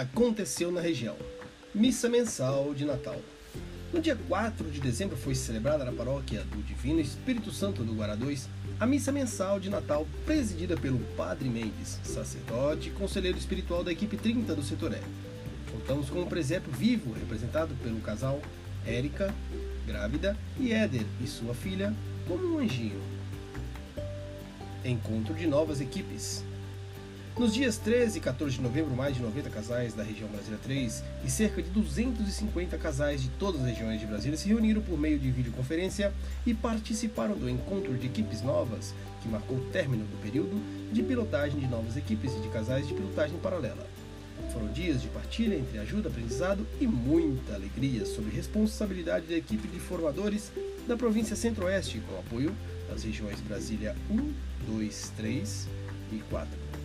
aconteceu na região. Missa mensal de Natal. No dia 4 de dezembro foi celebrada na paróquia do Divino Espírito Santo do Guará 2 a missa mensal de Natal presidida pelo Padre Mendes, sacerdote e conselheiro espiritual da equipe 30 do Setoré. Contamos com um presépio vivo representado pelo casal Érica, grávida, e Éder e sua filha como um anjinho. Encontro de novas equipes. Nos dias 13 e 14 de novembro, mais de 90 casais da região Brasília 3 e cerca de 250 casais de todas as regiões de Brasília se reuniram por meio de videoconferência e participaram do encontro de equipes novas, que marcou o término do período de pilotagem de novas equipes e de casais de pilotagem paralela. Foram dias de partilha entre ajuda, aprendizado e muita alegria sob responsabilidade da equipe de formadores da província Centro-Oeste, com apoio das regiões Brasília 1, 2, 3 e 4.